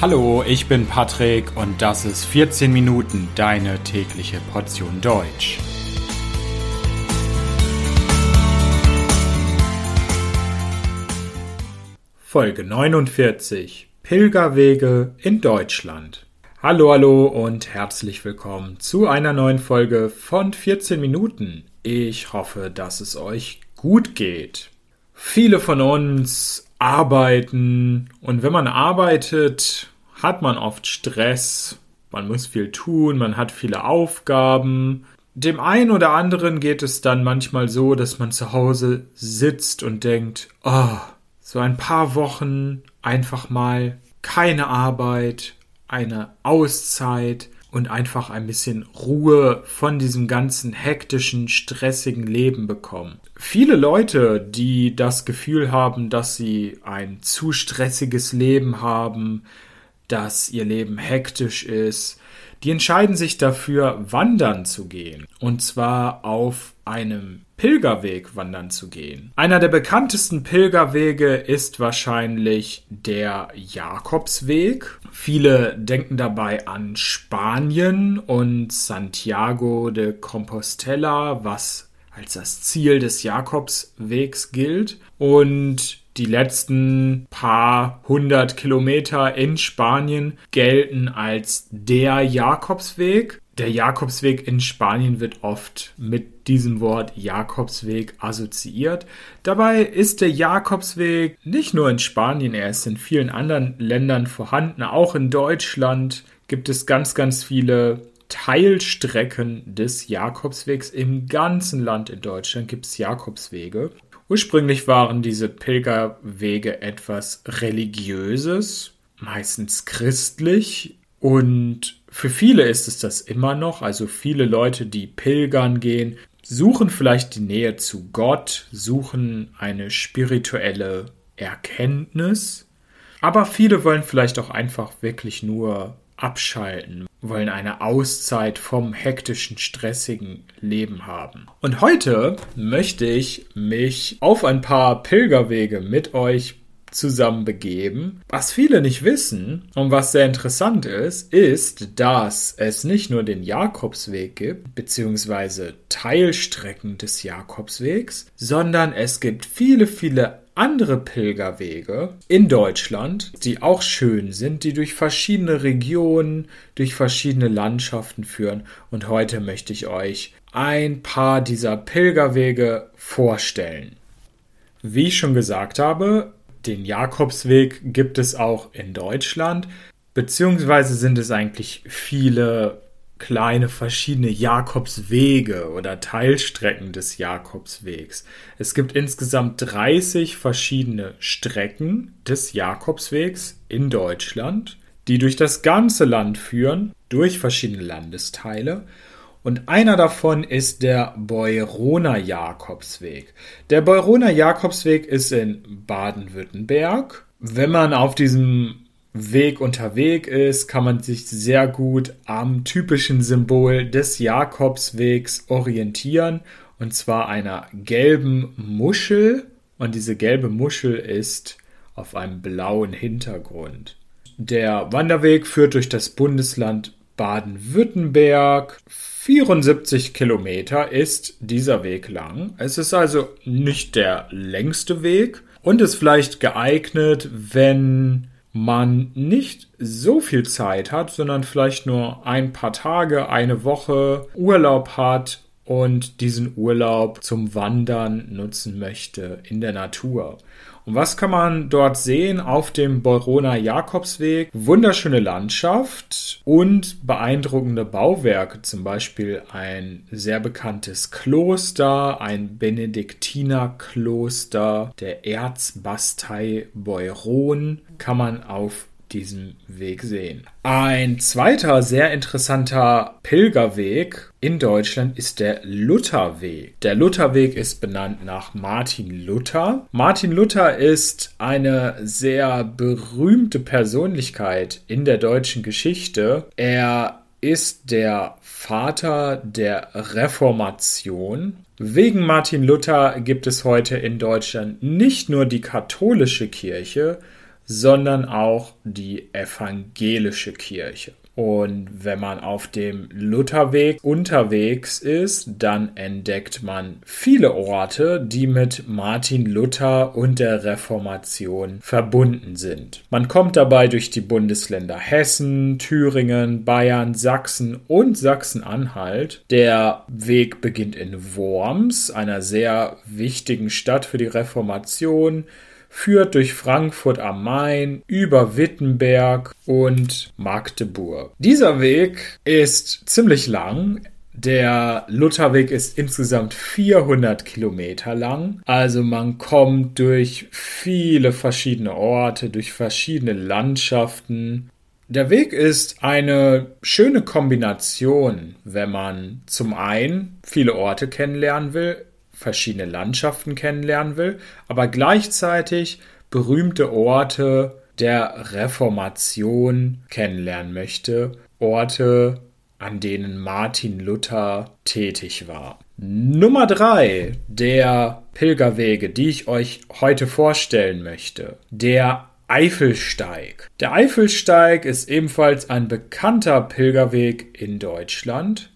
Hallo, ich bin Patrick und das ist 14 Minuten deine tägliche Portion Deutsch. Folge 49 Pilgerwege in Deutschland. Hallo, hallo und herzlich willkommen zu einer neuen Folge von 14 Minuten. Ich hoffe, dass es euch gut geht. Viele von uns arbeiten und wenn man arbeitet, hat man oft Stress, man muss viel tun, man hat viele Aufgaben. Dem einen oder anderen geht es dann manchmal so, dass man zu Hause sitzt und denkt, oh, so ein paar Wochen einfach mal keine Arbeit, eine Auszeit, und einfach ein bisschen Ruhe von diesem ganzen hektischen, stressigen Leben bekommen. Viele Leute, die das Gefühl haben, dass sie ein zu stressiges Leben haben, dass ihr Leben hektisch ist, die entscheiden sich dafür, wandern zu gehen. Und zwar auf einem Pilgerweg wandern zu gehen. Einer der bekanntesten Pilgerwege ist wahrscheinlich der Jakobsweg. Viele denken dabei an Spanien und Santiago de Compostela, was als das Ziel des Jakobswegs gilt. Und die letzten paar hundert Kilometer in Spanien gelten als der Jakobsweg. Der Jakobsweg in Spanien wird oft mit diesem Wort Jakobsweg assoziiert. Dabei ist der Jakobsweg nicht nur in Spanien, er ist in vielen anderen Ländern vorhanden. Auch in Deutschland gibt es ganz, ganz viele Teilstrecken des Jakobswegs. Im ganzen Land in Deutschland gibt es Jakobswege. Ursprünglich waren diese Pilgerwege etwas Religiöses, meistens christlich und für viele ist es das immer noch. Also viele Leute, die pilgern gehen, suchen vielleicht die Nähe zu Gott, suchen eine spirituelle Erkenntnis, aber viele wollen vielleicht auch einfach wirklich nur abschalten, wollen eine Auszeit vom hektischen, stressigen Leben haben. Und heute möchte ich mich auf ein paar Pilgerwege mit euch zusammen begeben. Was viele nicht wissen und was sehr interessant ist, ist, dass es nicht nur den Jakobsweg gibt, beziehungsweise Teilstrecken des Jakobswegs, sondern es gibt viele, viele andere Pilgerwege in Deutschland, die auch schön sind, die durch verschiedene Regionen, durch verschiedene Landschaften führen. Und heute möchte ich euch ein paar dieser Pilgerwege vorstellen. Wie ich schon gesagt habe, den Jakobsweg gibt es auch in Deutschland, beziehungsweise sind es eigentlich viele kleine verschiedene Jakobswege oder Teilstrecken des Jakobswegs. Es gibt insgesamt 30 verschiedene Strecken des Jakobswegs in Deutschland, die durch das ganze Land führen, durch verschiedene Landesteile. Und einer davon ist der Beuroner Jakobsweg. Der Beuroner Jakobsweg ist in Baden-Württemberg. Wenn man auf diesem Weg unterwegs ist, kann man sich sehr gut am typischen Symbol des Jakobswegs orientieren, und zwar einer gelben Muschel. Und diese gelbe Muschel ist auf einem blauen Hintergrund. Der Wanderweg führt durch das Bundesland Baden-Württemberg. 74 Kilometer ist dieser Weg lang. Es ist also nicht der längste Weg und ist vielleicht geeignet, wenn man nicht so viel Zeit hat, sondern vielleicht nur ein paar Tage, eine Woche Urlaub hat und diesen Urlaub zum Wandern nutzen möchte in der Natur. Und was kann man dort sehen auf dem Beuroner Jakobsweg? Wunderschöne Landschaft und beeindruckende Bauwerke, zum Beispiel ein sehr bekanntes Kloster, ein Benediktinerkloster der Erzbastei Beuron kann man auf diesem Weg sehen. Ein zweiter sehr interessanter Pilgerweg in Deutschland ist der Lutherweg. Der Lutherweg ist benannt nach Martin Luther. Martin Luther ist eine sehr berühmte Persönlichkeit in der deutschen Geschichte. Er ist der Vater der Reformation. Wegen Martin Luther gibt es heute in Deutschland nicht nur die katholische Kirche, sondern auch die evangelische Kirche. Und wenn man auf dem Lutherweg unterwegs ist, dann entdeckt man viele Orte, die mit Martin Luther und der Reformation verbunden sind. Man kommt dabei durch die Bundesländer Hessen, Thüringen, Bayern, Sachsen und Sachsen-Anhalt. Der Weg beginnt in Worms, einer sehr wichtigen Stadt für die Reformation führt durch Frankfurt am Main, über Wittenberg und Magdeburg. Dieser Weg ist ziemlich lang. Der Lutherweg ist insgesamt 400 Kilometer lang. Also man kommt durch viele verschiedene Orte, durch verschiedene Landschaften. Der Weg ist eine schöne Kombination, wenn man zum einen viele Orte kennenlernen will, verschiedene Landschaften kennenlernen will, aber gleichzeitig berühmte Orte der Reformation kennenlernen möchte, Orte, an denen Martin Luther tätig war. Nummer drei der Pilgerwege, die ich euch heute vorstellen möchte. Der Eifelsteig. Der Eifelsteig ist ebenfalls ein bekannter Pilgerweg in Deutschland.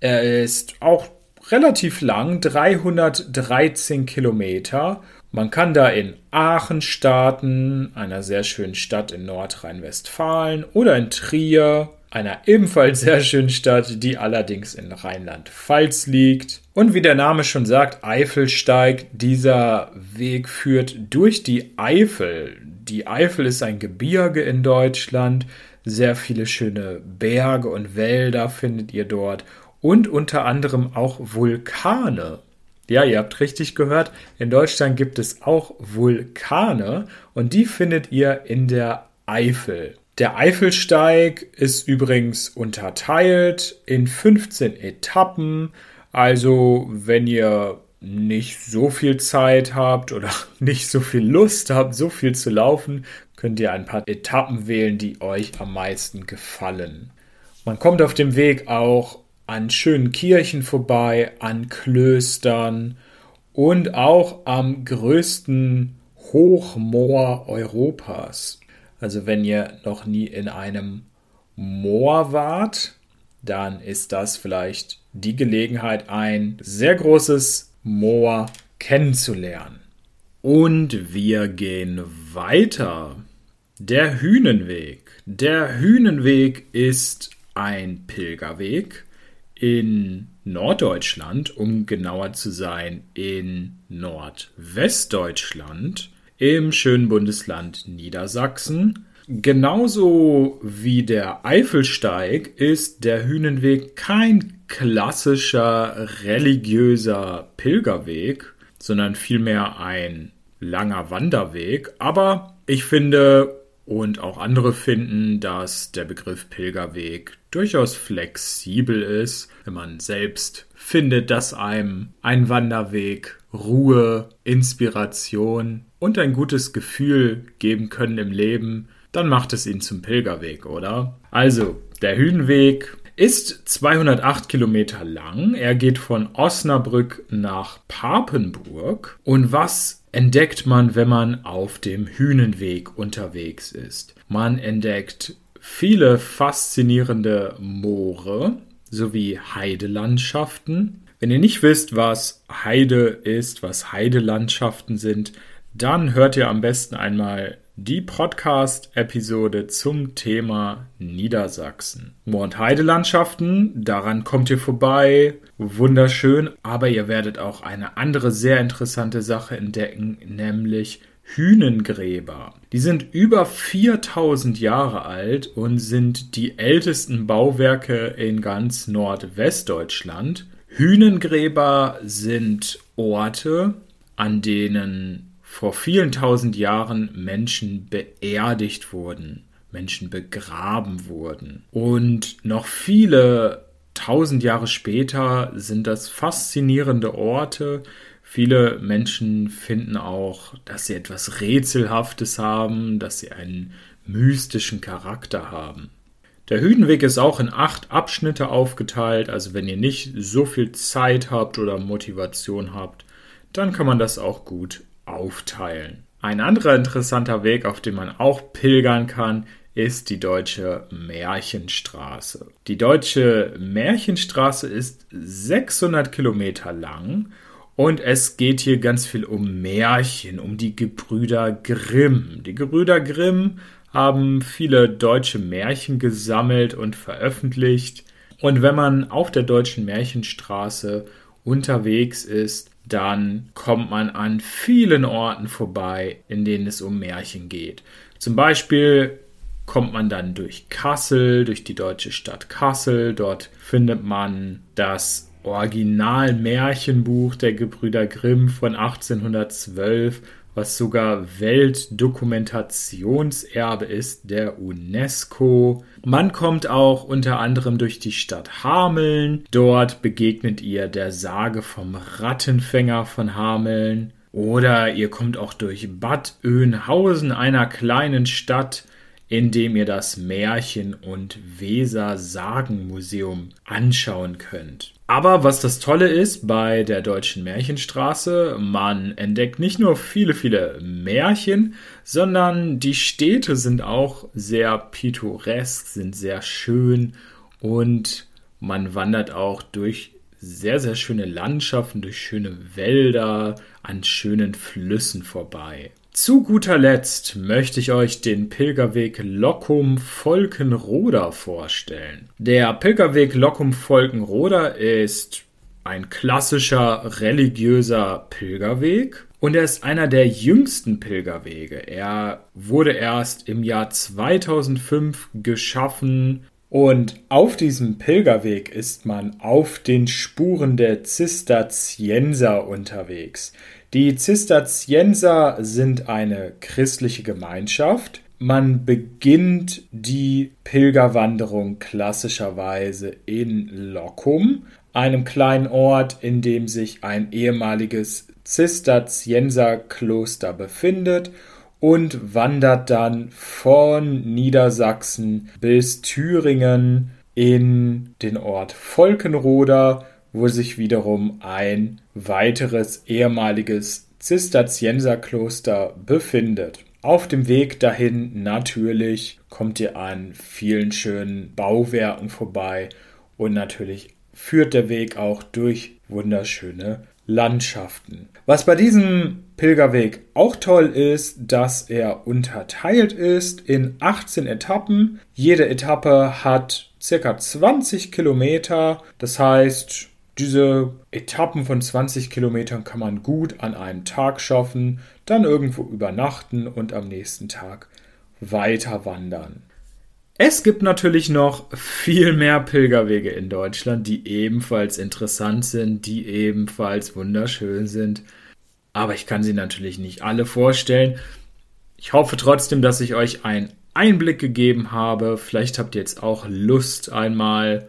Er ist auch relativ lang, 313 Kilometer. Man kann da in Aachen starten, einer sehr schönen Stadt in Nordrhein-Westfalen, oder in Trier, einer ebenfalls sehr schönen Stadt, die allerdings in Rheinland-Pfalz liegt. Und wie der Name schon sagt, Eifelsteig, dieser Weg führt durch die Eifel. Die Eifel ist ein Gebirge in Deutschland. Sehr viele schöne Berge und Wälder findet ihr dort und unter anderem auch Vulkane. Ja, ihr habt richtig gehört, in Deutschland gibt es auch Vulkane und die findet ihr in der Eifel. Der Eifelsteig ist übrigens unterteilt in 15 Etappen. Also, wenn ihr nicht so viel Zeit habt oder nicht so viel Lust habt, so viel zu laufen, könnt ihr ein paar Etappen wählen, die euch am meisten gefallen. Man kommt auf dem Weg auch an schönen Kirchen vorbei, an Klöstern und auch am größten Hochmoor Europas. Also wenn ihr noch nie in einem Moor wart, dann ist das vielleicht die Gelegenheit, ein sehr großes Moor kennenzulernen. Und wir gehen weiter. Der Hühnenweg. Der Hühnenweg ist ein Pilgerweg, in Norddeutschland, um genauer zu sein, in Nordwestdeutschland, im schönen Bundesland Niedersachsen. Genauso wie der Eifelsteig ist der Hühnenweg kein klassischer religiöser Pilgerweg, sondern vielmehr ein langer Wanderweg. Aber ich finde und auch andere finden, dass der Begriff Pilgerweg durchaus flexibel ist, wenn man selbst findet, dass einem ein Wanderweg Ruhe, Inspiration und ein gutes Gefühl geben können im Leben, dann macht es ihn zum Pilgerweg, oder? Also, der Hühnweg ist 208 Kilometer lang. Er geht von Osnabrück nach Papenburg. Und was entdeckt man, wenn man auf dem Hühnenweg unterwegs ist? Man entdeckt viele faszinierende Moore sowie Heidelandschaften. Wenn ihr nicht wisst, was Heide ist, was Heidelandschaften sind, dann hört ihr am besten einmal die Podcast-Episode zum Thema Niedersachsen. Moor- und Heidelandschaften, daran kommt ihr vorbei, wunderschön, aber ihr werdet auch eine andere sehr interessante Sache entdecken, nämlich Hühnengräber. Die sind über 4000 Jahre alt und sind die ältesten Bauwerke in ganz Nordwestdeutschland. Hühnengräber sind Orte, an denen vor vielen tausend Jahren Menschen beerdigt wurden, Menschen begraben wurden. Und noch viele tausend Jahre später sind das faszinierende Orte. Viele Menschen finden auch, dass sie etwas Rätselhaftes haben, dass sie einen mystischen Charakter haben. Der Hüdenweg ist auch in acht Abschnitte aufgeteilt, also wenn ihr nicht so viel Zeit habt oder Motivation habt, dann kann man das auch gut aufteilen. Ein anderer interessanter Weg, auf dem man auch pilgern kann, ist die deutsche Märchenstraße. Die deutsche Märchenstraße ist 600 Kilometer lang und es geht hier ganz viel um Märchen, um die Gebrüder Grimm. Die Gebrüder Grimm haben viele deutsche Märchen gesammelt und veröffentlicht. Und wenn man auf der deutschen Märchenstraße unterwegs ist, dann kommt man an vielen Orten vorbei, in denen es um Märchen geht. Zum Beispiel kommt man dann durch Kassel, durch die deutsche Stadt Kassel. Dort findet man das Original-Märchenbuch der Gebrüder Grimm von 1812, was sogar Weltdokumentationserbe ist der UNESCO. Man kommt auch unter anderem durch die Stadt Hameln. Dort begegnet ihr der Sage vom Rattenfänger von Hameln. Oder ihr kommt auch durch Bad Oeynhausen, einer kleinen Stadt, indem ihr das Märchen- und Weser-Sagenmuseum anschauen könnt. Aber was das Tolle ist bei der deutschen Märchenstraße, man entdeckt nicht nur viele, viele Märchen, sondern die Städte sind auch sehr pittoresk, sind sehr schön und man wandert auch durch sehr, sehr schöne Landschaften, durch schöne Wälder, an schönen Flüssen vorbei. Zu guter Letzt möchte ich euch den Pilgerweg Lockum-Volkenroda vorstellen. Der Pilgerweg Lockum-Volkenroda ist ein klassischer religiöser Pilgerweg und er ist einer der jüngsten Pilgerwege. Er wurde erst im Jahr 2005 geschaffen und auf diesem Pilgerweg ist man auf den Spuren der Zisterzienser unterwegs. Die Zisterzienser sind eine christliche Gemeinschaft. Man beginnt die Pilgerwanderung klassischerweise in Locum, einem kleinen Ort, in dem sich ein ehemaliges Zisterzienserkloster befindet und wandert dann von Niedersachsen bis Thüringen in den Ort Volkenroda wo sich wiederum ein weiteres ehemaliges Zisterzienserkloster befindet. Auf dem Weg dahin natürlich kommt ihr an vielen schönen Bauwerken vorbei und natürlich führt der Weg auch durch wunderschöne Landschaften. Was bei diesem Pilgerweg auch toll ist, dass er unterteilt ist in 18 Etappen. Jede Etappe hat circa 20 Kilometer. Das heißt, diese Etappen von 20 Kilometern kann man gut an einem Tag schaffen, dann irgendwo übernachten und am nächsten Tag weiter wandern. Es gibt natürlich noch viel mehr Pilgerwege in Deutschland, die ebenfalls interessant sind, die ebenfalls wunderschön sind. Aber ich kann sie natürlich nicht alle vorstellen. Ich hoffe trotzdem, dass ich euch einen Einblick gegeben habe. Vielleicht habt ihr jetzt auch Lust, einmal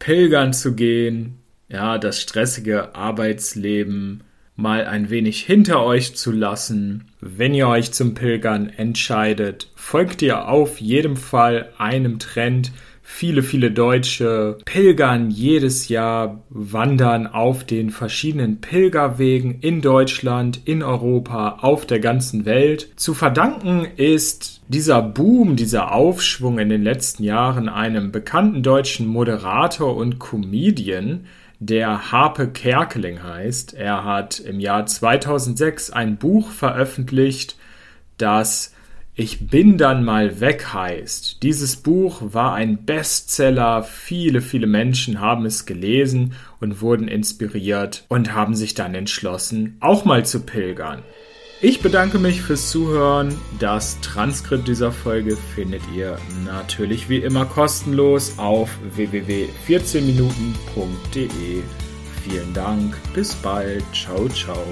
pilgern zu gehen, ja, das stressige Arbeitsleben mal ein wenig hinter euch zu lassen. Wenn ihr euch zum Pilgern entscheidet, folgt ihr auf jedem Fall einem Trend. Viele, viele Deutsche pilgern jedes Jahr, wandern auf den verschiedenen Pilgerwegen in Deutschland, in Europa, auf der ganzen Welt. Zu verdanken ist dieser Boom, dieser Aufschwung in den letzten Jahren einem bekannten deutschen Moderator und Comedian, der Harpe Kerkeling heißt. Er hat im Jahr 2006 ein Buch veröffentlicht, das Ich bin dann mal weg heißt. Dieses Buch war ein Bestseller. Viele, viele Menschen haben es gelesen und wurden inspiriert und haben sich dann entschlossen, auch mal zu pilgern. Ich bedanke mich fürs Zuhören. Das Transkript dieser Folge findet ihr natürlich wie immer kostenlos auf www.14minuten.de. Vielen Dank, bis bald, ciao, ciao.